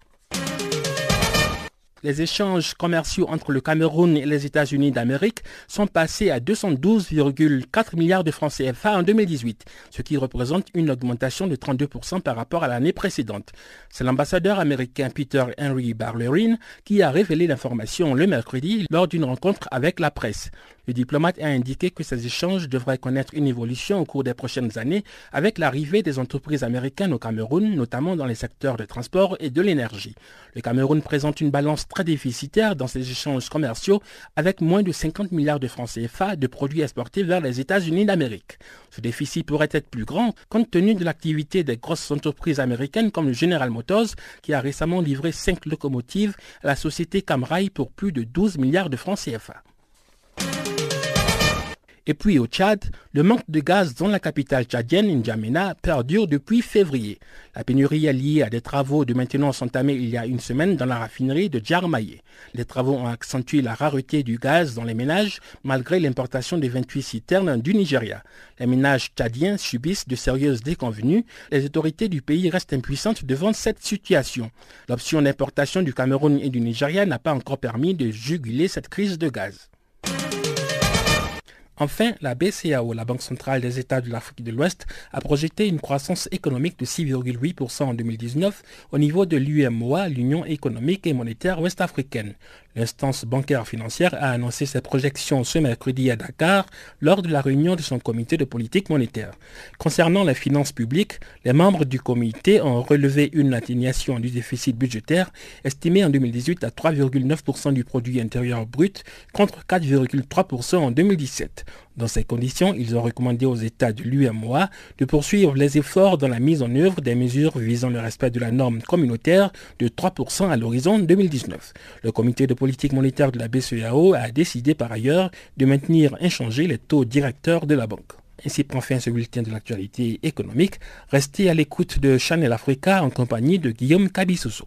Les échanges commerciaux entre le Cameroun et les États-Unis d'Amérique sont passés à 212,4 milliards de francs CFA en 2018, ce qui représente une augmentation de 32% par rapport à l'année précédente. C'est l'ambassadeur américain Peter Henry Barlerin qui a révélé l'information le mercredi lors d'une rencontre avec la presse. Le diplomate a indiqué que ces échanges devraient connaître une évolution au cours des prochaines années avec l'arrivée des entreprises américaines au Cameroun, notamment dans les secteurs de transport et de l'énergie. Le Cameroun présente une balance très déficitaire dans ses échanges commerciaux avec moins de 50 milliards de francs CFA de produits exportés vers les États-Unis d'Amérique. Ce déficit pourrait être plus grand compte tenu de l'activité des grosses entreprises américaines comme le General Motors qui a récemment livré 5 locomotives à la société Camrail pour plus de 12 milliards de francs CFA. Et puis au Tchad, le manque de gaz dans la capitale tchadienne, N'Djamena, perdure depuis février. La pénurie est liée à des travaux de maintenance entamés il y a une semaine dans la raffinerie de Djarmaye. Les travaux ont accentué la rareté du gaz dans les ménages malgré l'importation des 28 citernes du Nigeria. Les ménages tchadiens subissent de sérieuses déconvenues. Les autorités du pays restent impuissantes devant cette situation. L'option d'importation du Cameroun et du Nigeria n'a pas encore permis de juguler cette crise de gaz. Enfin, la BCAO, la Banque centrale des États de l'Afrique de l'Ouest, a projeté une croissance économique de 6,8% en 2019 au niveau de l'UMOA, l'Union économique et monétaire ouest-africaine. L'instance bancaire financière a annoncé ses projections ce mercredi à Dakar lors de la réunion de son comité de politique monétaire. Concernant les finances publiques, les membres du comité ont relevé une atténuation du déficit budgétaire estimé en 2018 à 3,9% du produit intérieur brut contre 4,3% en 2017. Dans ces conditions, ils ont recommandé aux États de l'UMOA de poursuivre les efforts dans la mise en œuvre des mesures visant le respect de la norme communautaire de 3% à l'horizon 2019. Le comité de monétaire de la BCEAO a décidé par ailleurs de maintenir inchangés les taux directeurs de la banque. Ainsi prend fin ce bulletin de l'actualité économique. Restez à l'écoute de Chanel Africa en compagnie de Guillaume Cabissoso.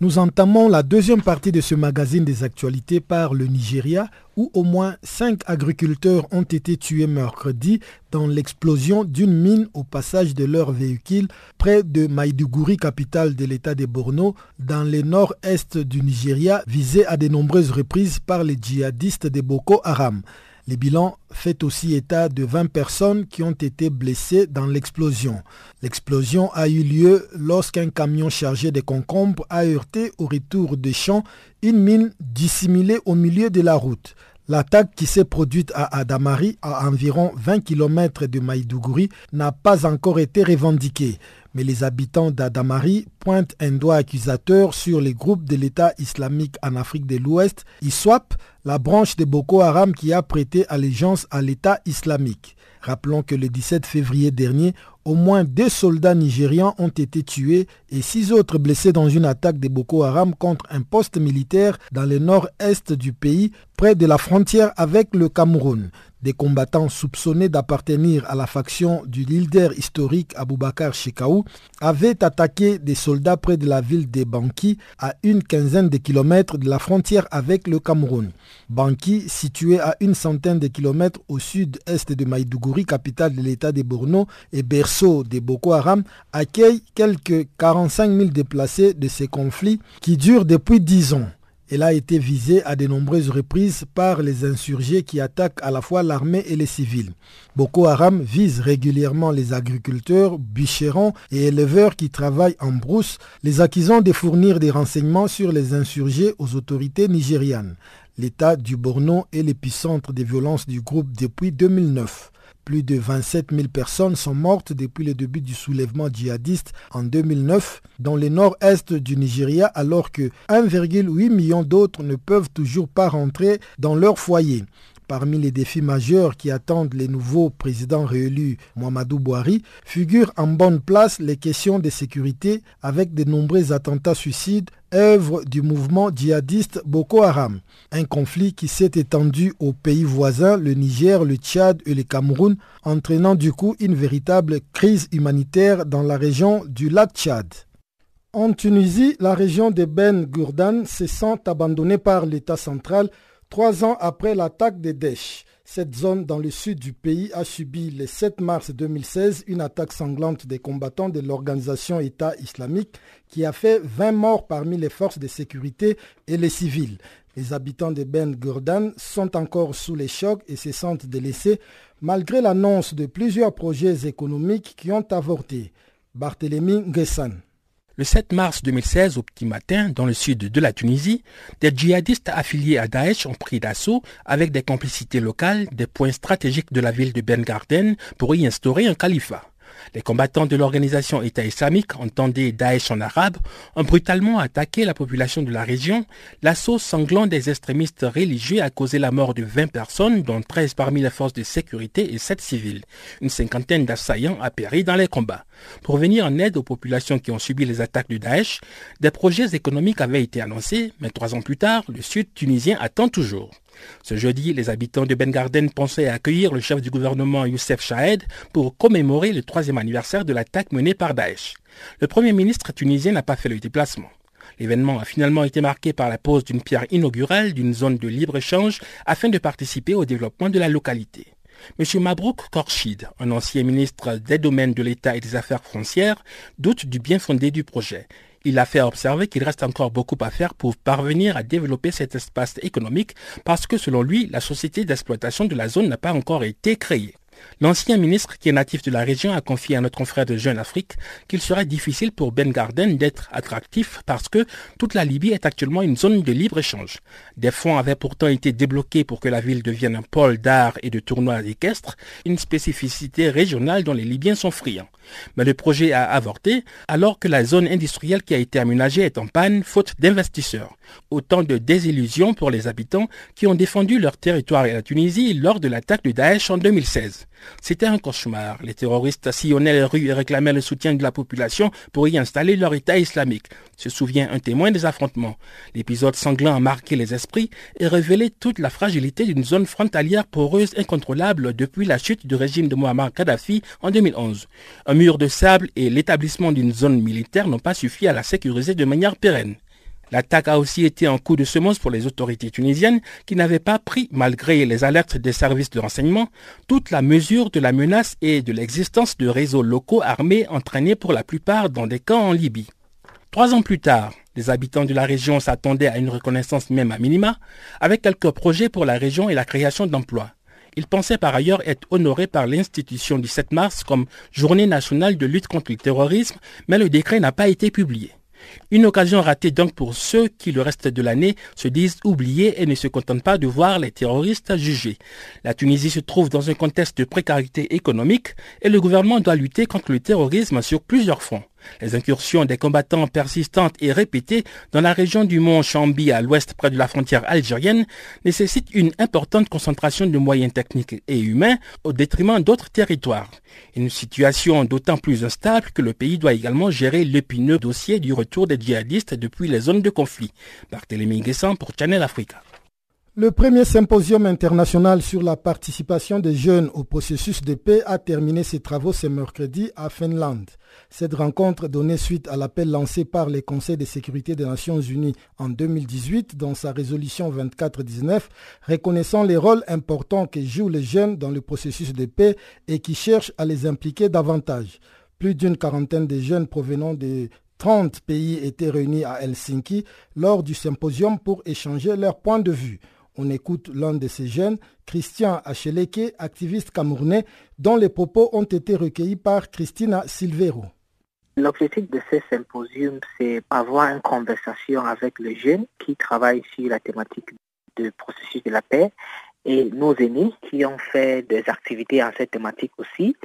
Nous entamons la deuxième partie de ce magazine des actualités par le Nigeria, où au moins cinq agriculteurs ont été tués mercredi dans l'explosion d'une mine au passage de leur véhicule près de Maïdougouri, capitale de l'État de Borno, dans le nord-est du Nigeria, visé à de nombreuses reprises par les djihadistes de Boko Haram. Le bilan fait aussi état de 20 personnes qui ont été blessées dans l'explosion. L'explosion a eu lieu lorsqu'un camion chargé de concombres a heurté au retour des champs une mine dissimulée au milieu de la route. L'attaque qui s'est produite à Adamari, à environ 20 km de Maïdougouri, n'a pas encore été revendiquée mais les habitants d'Adamari pointent un doigt accusateur sur les groupes de l'État islamique en Afrique de l'Ouest, ISWAP, la branche de Boko Haram qui a prêté allégeance à l'État islamique. Rappelons que le 17 février dernier, au moins deux soldats nigérians ont été tués et six autres blessés dans une attaque de Boko Haram contre un poste militaire dans le nord-est du pays, près de la frontière avec le Cameroun. Des combattants soupçonnés d'appartenir à la faction du leader historique Aboubakar Shekau avaient attaqué des soldats près de la ville de Banki, à une quinzaine de kilomètres de la frontière avec le Cameroun. Banki, situé à une centaine de kilomètres au sud-est de Maïdougouri, capitale de l'état de Borno et berceau des Boko Haram, accueille quelques 45 000 déplacés de ces conflits qui durent depuis 10 ans. Elle a été visée à de nombreuses reprises par les insurgés qui attaquent à la fois l'armée et les civils. Boko Haram vise régulièrement les agriculteurs, bûcherons et éleveurs qui travaillent en brousse, les accusant de fournir des renseignements sur les insurgés aux autorités nigérianes. L'État du Borno est l'épicentre des violences du groupe depuis 2009. Plus de 27 000 personnes sont mortes depuis le début du soulèvement djihadiste en 2009 dans le nord-est du Nigeria alors que 1,8 million d'autres ne peuvent toujours pas rentrer dans leur foyer. Parmi les défis majeurs qui attendent les nouveaux présidents réélus Mohamedou Bouhari figurent en bonne place les questions de sécurité avec de nombreux attentats suicides œuvre du mouvement djihadiste Boko Haram. Un conflit qui s'est étendu aux pays voisins, le Niger, le Tchad et le Cameroun, entraînant du coup une véritable crise humanitaire dans la région du lac Tchad. En Tunisie, la région de Ben Gourdan se sent abandonnée par l'État central Trois ans après l'attaque de Daesh, cette zone dans le sud du pays a subi le 7 mars 2016 une attaque sanglante des combattants de l'organisation État islamique qui a fait 20 morts parmi les forces de sécurité et les civils. Les habitants de Ben Gurdan sont encore sous les chocs et se sentent délaissés malgré l'annonce de plusieurs projets économiques qui ont avorté. Barthélemy Ngessan. Le 7 mars 2016, au petit matin, dans le sud de la Tunisie, des djihadistes affiliés à Daesh ont pris d'assaut, avec des complicités locales, des points stratégiques de la ville de Ben Garden pour y instaurer un califat. Les combattants de l'organisation État islamique, entendez Daesh en arabe, ont brutalement attaqué la population de la région. L'assaut sanglant des extrémistes religieux a causé la mort de 20 personnes, dont 13 parmi les forces de sécurité et 7 civils. Une cinquantaine d'assaillants a péri dans les combats. Pour venir en aide aux populations qui ont subi les attaques de Daesh, des projets économiques avaient été annoncés, mais trois ans plus tard, le sud tunisien attend toujours. Ce jeudi, les habitants de Ben Garden pensaient accueillir le chef du gouvernement Youssef Chahed pour commémorer le troisième anniversaire de l'attaque menée par Daesh. Le premier ministre tunisien n'a pas fait le déplacement. L'événement a finalement été marqué par la pose d'une pierre inaugurale d'une zone de libre-échange afin de participer au développement de la localité. M. Mabrouk Korchid, un ancien ministre des domaines de l'État et des Affaires foncières, doute du bien fondé du projet il a fait observer qu'il reste encore beaucoup à faire pour parvenir à développer cet espace économique parce que selon lui, la société d'exploitation de la zone n'a pas encore été créée. L'ancien ministre, qui est natif de la région, a confié à notre confrère de Jeune Afrique qu'il serait difficile pour Ben Garden d'être attractif parce que toute la Libye est actuellement une zone de libre-échange. Des fonds avaient pourtant été débloqués pour que la ville devienne un pôle d'art et de tournois équestres, une spécificité régionale dont les Libyens sont friands. Mais le projet a avorté alors que la zone industrielle qui a été aménagée est en panne faute d'investisseurs. Autant de désillusions pour les habitants qui ont défendu leur territoire et la Tunisie lors de l'attaque de Daesh en 2016. C'était un cauchemar. Les terroristes sillonnaient les rues et réclamaient le soutien de la population pour y installer leur État islamique. Se souvient un témoin des affrontements. L'épisode sanglant a marqué les esprits et révélé toute la fragilité d'une zone frontalière poreuse incontrôlable depuis la chute du régime de Muammar Kadhafi en 2011. Un mur de sable et l'établissement d'une zone militaire n'ont pas suffi à la sécuriser de manière pérenne. L'attaque a aussi été un coup de semence pour les autorités tunisiennes qui n'avaient pas pris, malgré les alertes des services de renseignement, toute la mesure de la menace et de l'existence de réseaux locaux armés entraînés pour la plupart dans des camps en Libye. Trois ans plus tard, les habitants de la région s'attendaient à une reconnaissance même à minima, avec quelques projets pour la région et la création d'emplois. Ils pensaient par ailleurs être honorés par l'institution du 7 mars comme journée nationale de lutte contre le terrorisme, mais le décret n'a pas été publié. Une occasion ratée donc pour ceux qui le reste de l'année se disent oubliés et ne se contentent pas de voir les terroristes jugés. La Tunisie se trouve dans un contexte de précarité économique et le gouvernement doit lutter contre le terrorisme sur plusieurs fronts. Les incursions des combattants persistantes et répétées dans la région du mont Chambi à l'ouest près de la frontière algérienne nécessitent une importante concentration de moyens techniques et humains au détriment d'autres territoires. Une situation d'autant plus instable que le pays doit également gérer l'épineux dossier du retour des djihadistes depuis les zones de conflit. Barthélémy Guessant pour Channel Africa. Le premier symposium international sur la participation des jeunes au processus de paix a terminé ses travaux ce mercredi à Finlande. Cette rencontre donnait suite à l'appel lancé par les Conseils de sécurité des Nations Unies en 2018 dans sa résolution 2419, reconnaissant les rôles importants que jouent les jeunes dans le processus de paix et qui cherchent à les impliquer davantage. Plus d'une quarantaine de jeunes provenant de 30 pays étaient réunis à Helsinki lors du symposium pour échanger leurs points de vue. On écoute l'un de ces jeunes, Christian Acheleke, activiste camerounais, dont les propos ont été recueillis par Christina Silvero. L'objectif de ce symposium, c'est avoir une conversation avec les jeunes qui travaillent sur la thématique du processus de la paix et nos aînés qui ont fait des activités en cette thématique aussi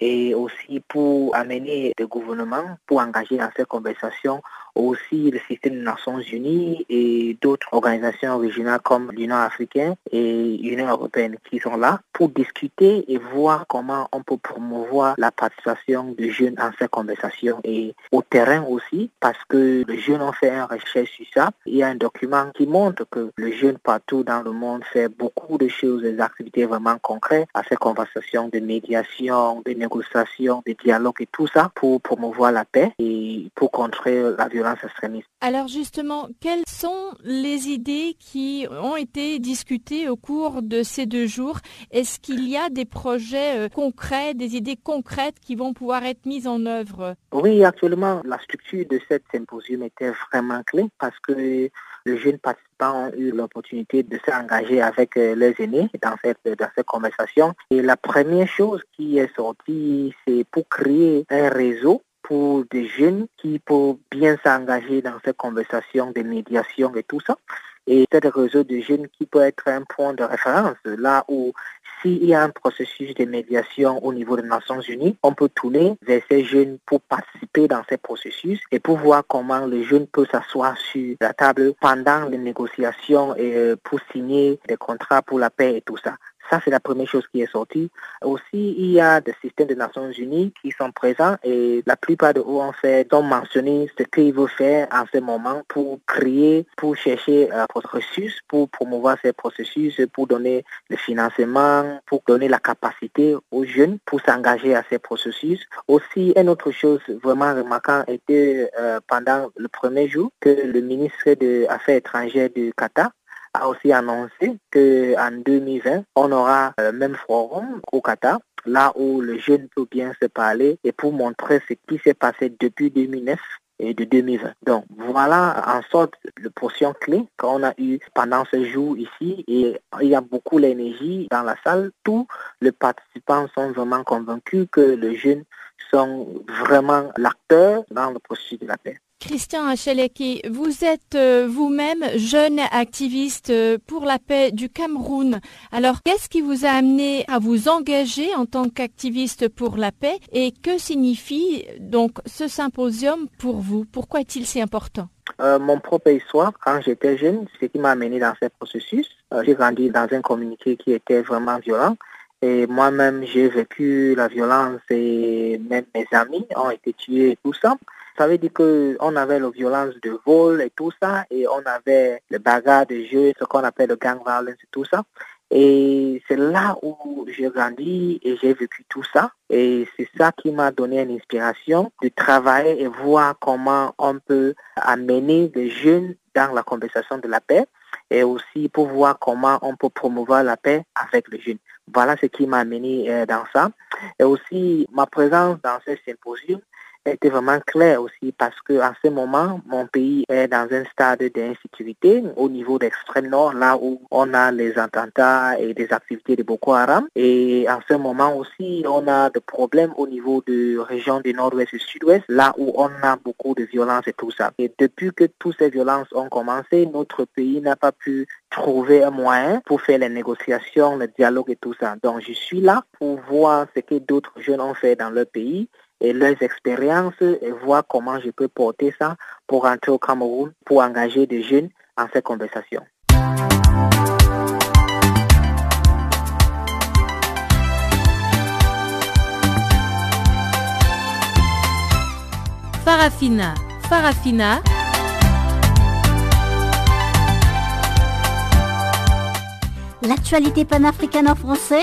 et aussi pour amener le gouvernement pour engager dans cette conversation aussi le système des Nations Unies et d'autres organisations régionales comme l'Union africaine et l'Union européenne qui sont là pour discuter et voir comment on peut promouvoir la participation des jeunes en ces conversations et au terrain aussi parce que les jeunes ont fait une recherche sur ça. Il y a un document qui montre que les jeunes partout dans le monde fait beaucoup de choses, des activités vraiment concrètes à ces conversations de médiation, de négociation, de dialogue et tout ça pour promouvoir la paix et pour contrer la violence alors justement, quelles sont les idées qui ont été discutées au cours de ces deux jours? Est-ce qu'il y a des projets euh, concrets, des idées concrètes qui vont pouvoir être mises en œuvre? Oui, actuellement, la structure de cette symposium était vraiment clé parce que les jeunes participants ont eu l'opportunité de s'engager avec euh, les aînés dans cette, dans cette conversation. Et la première chose qui est sortie, c'est pour créer un réseau pour des jeunes qui peuvent bien s'engager dans ces conversations de médiation et tout ça. Et c'est un réseau de jeunes qui peut être un point de référence, là où s'il y a un processus de médiation au niveau des Nations Unies, on peut tourner vers ces jeunes pour participer dans ces processus et pour voir comment les jeunes peuvent s'asseoir sur la table pendant les négociations et euh, pour signer des contrats pour la paix et tout ça. Ça, c'est la première chose qui est sortie. Aussi, il y a des systèmes des Nations Unies qui sont présents et la plupart de eux ont fait, ont mentionné ce qu'ils veulent faire en ce moment pour créer, pour chercher un processus, pour promouvoir ces processus, pour donner le financement, pour donner la capacité aux jeunes pour s'engager à ces processus. Aussi, une autre chose vraiment remarquante était euh, pendant le premier jour que le ministre des Affaires étrangères du Qatar a aussi annoncé qu'en 2020, on aura le même forum au Qatar, là où le jeune peut bien se parler et pour montrer ce qui s'est passé depuis 2009 et de 2020. Donc voilà en sorte le portion clé qu'on a eu pendant ce jour ici et il y a beaucoup d'énergie dans la salle. Tous les participants sont vraiment convaincus que les jeunes sont vraiment l'acteur dans le processus de la paix. Christian Acheleki, vous êtes euh, vous-même jeune activiste euh, pour la paix du Cameroun. Alors, qu'est-ce qui vous a amené à vous engager en tant qu'activiste pour la paix et que signifie donc ce symposium pour vous? Pourquoi est-il si important? Euh, mon propre histoire, quand j'étais jeune, ce qui m'a amené dans ce processus, j'ai grandi dans un communiqué qui était vraiment violent. Et moi-même, j'ai vécu la violence et même mes amis ont été tués et tout ça. Ça veut dire qu'on avait la violence de vol et tout ça, et on avait le bagarre de jeu, ce qu'on appelle le gang violence et tout ça. Et c'est là où j'ai grandi et j'ai vécu tout ça. Et c'est ça qui m'a donné une inspiration de travailler et voir comment on peut amener les jeunes dans la conversation de la paix et aussi pour voir comment on peut promouvoir la paix avec les jeunes. Voilà ce qui m'a amené euh, dans ça. Et aussi ma présence dans ce symposium, était vraiment clair aussi parce que en ce moment, mon pays est dans un stade d'insécurité au niveau d'extrême nord, là où on a les attentats et des activités de Boko Haram. Et en ce moment aussi, on a des problèmes au niveau de région du nord-ouest et sud-ouest, là où on a beaucoup de violence et tout ça. Et depuis que toutes ces violences ont commencé, notre pays n'a pas pu trouver un moyen pour faire les négociations, le dialogue et tout ça. Donc je suis là pour voir ce que d'autres jeunes ont fait dans leur pays et leurs expériences et voir comment je peux porter ça pour rentrer au Cameroun, pour engager des jeunes en cette conversation. Farafina, Farafina. L'actualité panafricaine en français?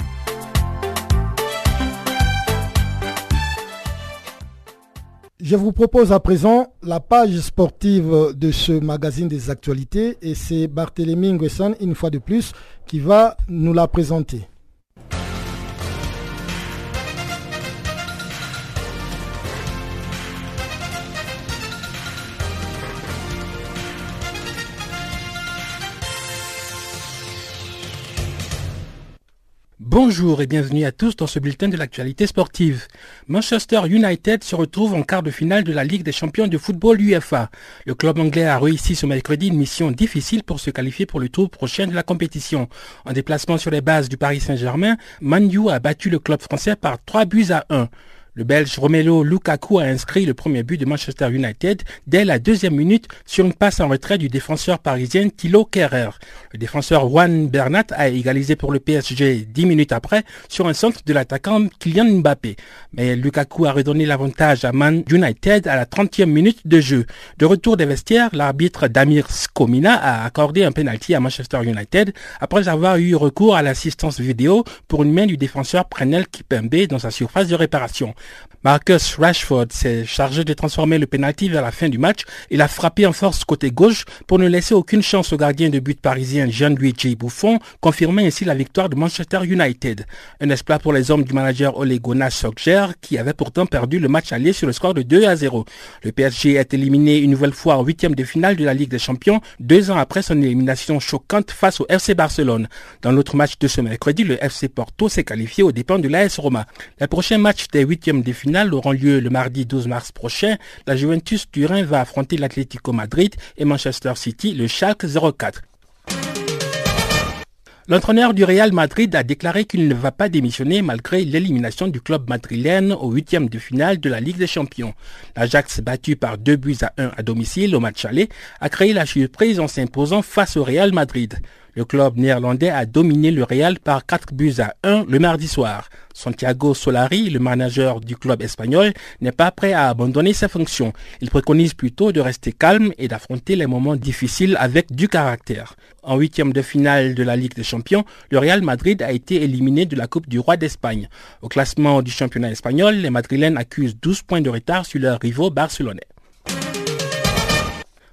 Je vous propose à présent la page sportive de ce magazine des actualités et c'est Barthélémy Nguesson, une fois de plus, qui va nous la présenter. Bonjour et bienvenue à tous dans ce bulletin de l'actualité sportive. Manchester United se retrouve en quart de finale de la Ligue des champions de football UEFA. Le club anglais a réussi ce mercredi une mission difficile pour se qualifier pour le tour prochain de la compétition. En déplacement sur les bases du Paris Saint-Germain, Manu a battu le club français par 3 buts à 1. Le Belge Romelu Lukaku a inscrit le premier but de Manchester United dès la deuxième minute sur une passe en retrait du défenseur parisien Thilo Kerrer. Le défenseur Juan Bernat a égalisé pour le PSG dix minutes après sur un centre de l'attaquant Kylian Mbappé. Mais Lukaku a redonné l'avantage à Man United à la 30e minute de jeu. De retour des vestiaires, l'arbitre Damir Skomina a accordé un penalty à Manchester United après avoir eu recours à l'assistance vidéo pour une main du défenseur Prenel Kipembe dans sa surface de réparation. Marcus Rashford s'est chargé de transformer le penalty vers la fin du match. Il a frappé en force côté gauche pour ne laisser aucune chance au gardien de but parisien Gianluigi Buffon, confirmant ainsi la victoire de Manchester United. Un exploit pour les hommes du manager Ole Gunnar qui avait pourtant perdu le match allié sur le score de 2 à 0. Le PSG est éliminé une nouvelle fois en huitième de finale de la Ligue des Champions, deux ans après son élimination choquante face au FC Barcelone. Dans l'autre match de ce mercredi, le FC Porto s'est qualifié aux dépens de l'AS Roma. Le prochain match des huitièmes des finales auront lieu le mardi 12 mars prochain. La Juventus Turin va affronter l'Atlético Madrid et Manchester City le Schalke 04. L'entraîneur du Real Madrid a déclaré qu'il ne va pas démissionner malgré l'élimination du club madrilène au huitième de finale de la Ligue des Champions. L'Ajax, battu par deux buts à un à domicile au match aller, a créé la surprise en s'imposant face au Real Madrid. Le club néerlandais a dominé le Real par 4 buts à 1 le mardi soir. Santiago Solari, le manager du club espagnol, n'est pas prêt à abandonner ses fonctions. Il préconise plutôt de rester calme et d'affronter les moments difficiles avec du caractère. En huitième de finale de la Ligue des Champions, le Real Madrid a été éliminé de la Coupe du Roi d'Espagne. Au classement du championnat espagnol, les Madrilènes accusent 12 points de retard sur leurs rivaux barcelonais.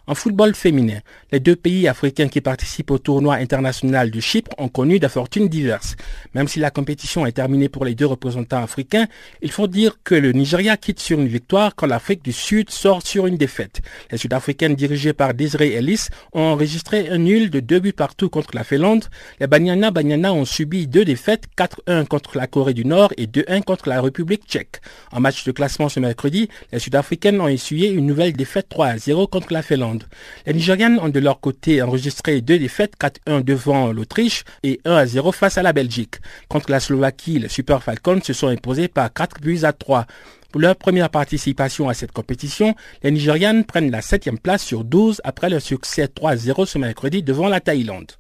En football féminin, les deux pays africains qui participent au tournoi international de Chypre ont connu des fortunes diverses. Même si la compétition est terminée pour les deux représentants africains, il faut dire que le Nigeria quitte sur une victoire quand l'Afrique du Sud sort sur une défaite. Les Sud-Africaines dirigées par Desiree Ellis ont enregistré un nul de deux buts partout contre la Finlande. Les Banyana Banyana ont subi deux défaites, 4-1 contre la Corée du Nord et 2-1 contre la République tchèque. En match de classement ce mercredi, les Sud-Africaines ont essuyé une nouvelle défaite 3-0 contre la Finlande. Les Nigérianes ont de leur côté enregistré deux défaites, 4-1 devant l'Autriche et 1-0 face à la Belgique. Contre la Slovaquie, les Super Falcons se sont imposés par 4 buts à 3. Pour leur première participation à cette compétition, les Nigérianes prennent la 7 place sur 12 après leur succès 3-0 ce mercredi devant la Thaïlande.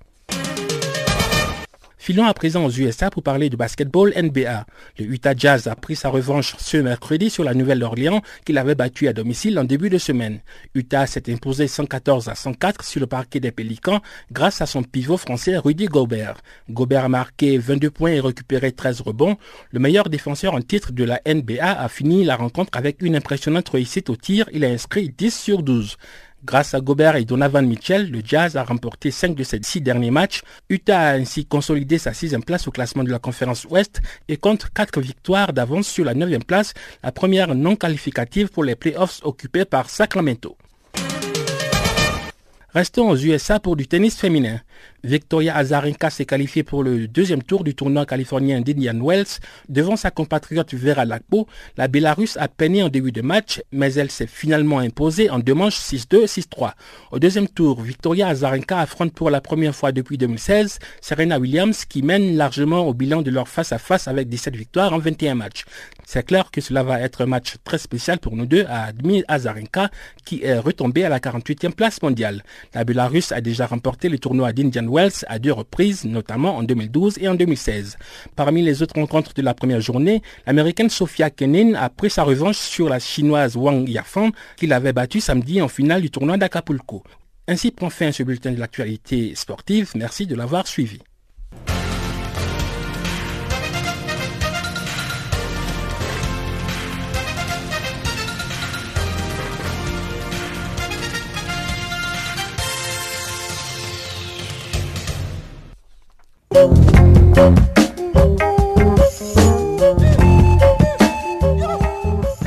Filons à présent aux USA pour parler de basketball NBA. Le Utah Jazz a pris sa revanche ce mercredi sur la Nouvelle-Orléans qu'il avait battu à domicile en début de semaine. Utah s'est imposé 114 à 104 sur le parquet des Pélicans grâce à son pivot français Rudy Gobert. Gobert a marqué 22 points et récupéré 13 rebonds. Le meilleur défenseur en titre de la NBA a fini la rencontre avec une impressionnante réussite au tir. Il a inscrit 10 sur 12. Grâce à Gobert et Donovan Mitchell, le Jazz a remporté 5 de ses 6 derniers matchs. Utah a ainsi consolidé sa sixième place au classement de la conférence Ouest et compte 4 victoires d'avance sur la 9 place, la première non qualificative pour les playoffs occupés par Sacramento. Restons aux USA pour du tennis féminin. Victoria Azarenka s'est qualifiée pour le deuxième tour du tournoi californien d'Indian Wells devant sa compatriote Vera Lakpo. La Bélarusse a peiné en début de match, mais elle s'est finalement imposée en deux manches 6-2, 6-3. Au deuxième tour, Victoria Azarenka affronte pour la première fois depuis 2016 Serena Williams qui mène largement au bilan de leur face-à-face avec 17 victoires en 21 matchs. C'est clair que cela va être un match très spécial pour nous deux, a admis Azarenka qui est retombée à la 48e place mondiale. La Bélarusse a déjà remporté le tournoi d'Indian Wells à deux reprises, notamment en 2012 et en 2016. Parmi les autres rencontres de la première journée, l'américaine Sofia Kenin a pris sa revanche sur la chinoise Wang Yafan, qui l'avait battue samedi en finale du tournoi d'Acapulco. Ainsi prend fin ce bulletin de l'actualité sportive. Merci de l'avoir suivi.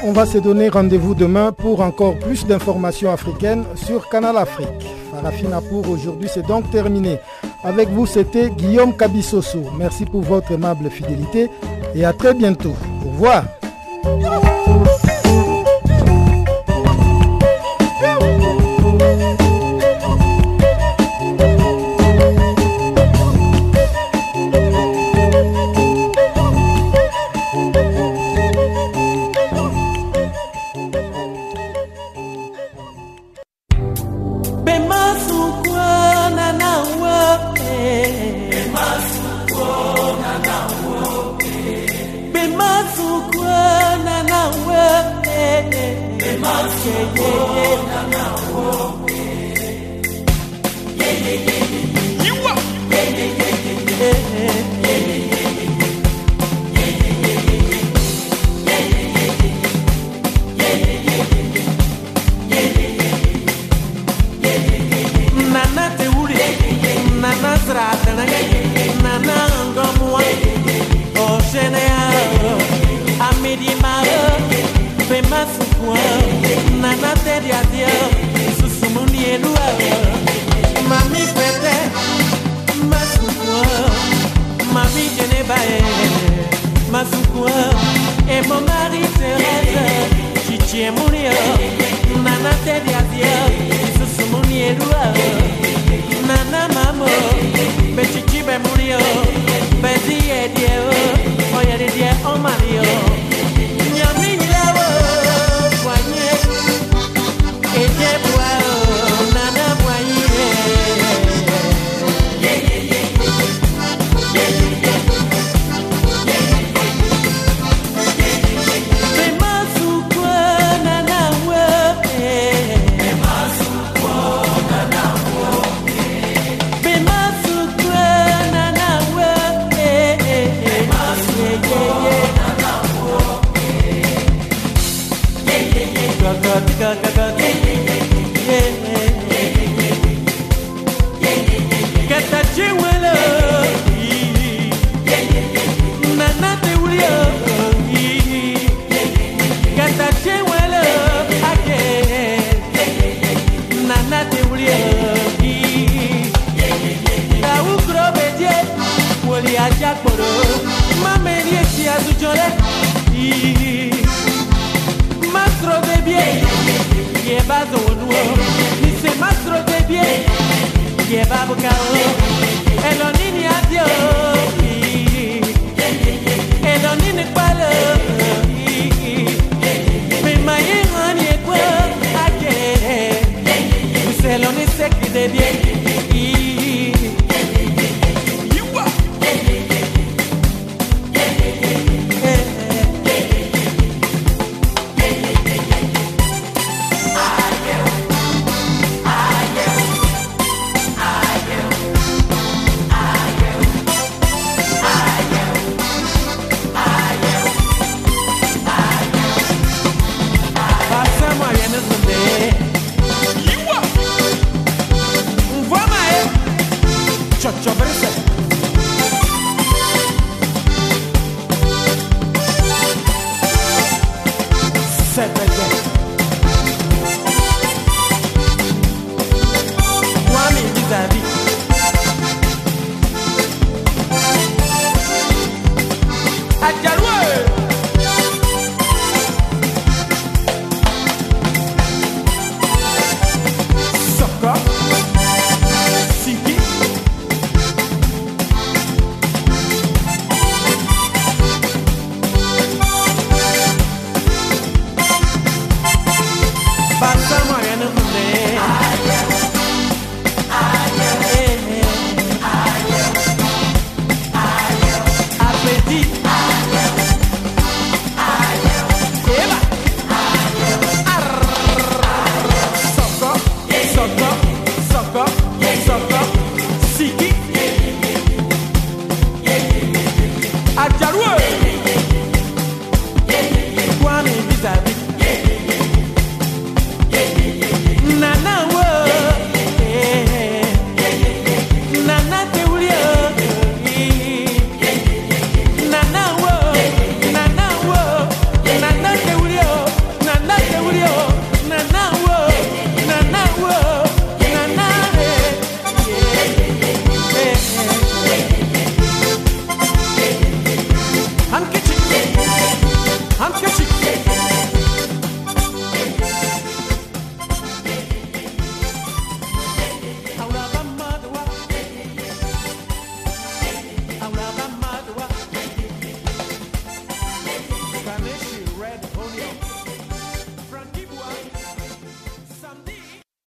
On va se donner rendez-vous demain pour encore plus d'informations africaines sur Canal Afrique. Farafina pour aujourd'hui, c'est donc terminé. Avec vous, c'était Guillaume Cabissoso. Merci pour votre aimable fidélité et à très bientôt. Au revoir.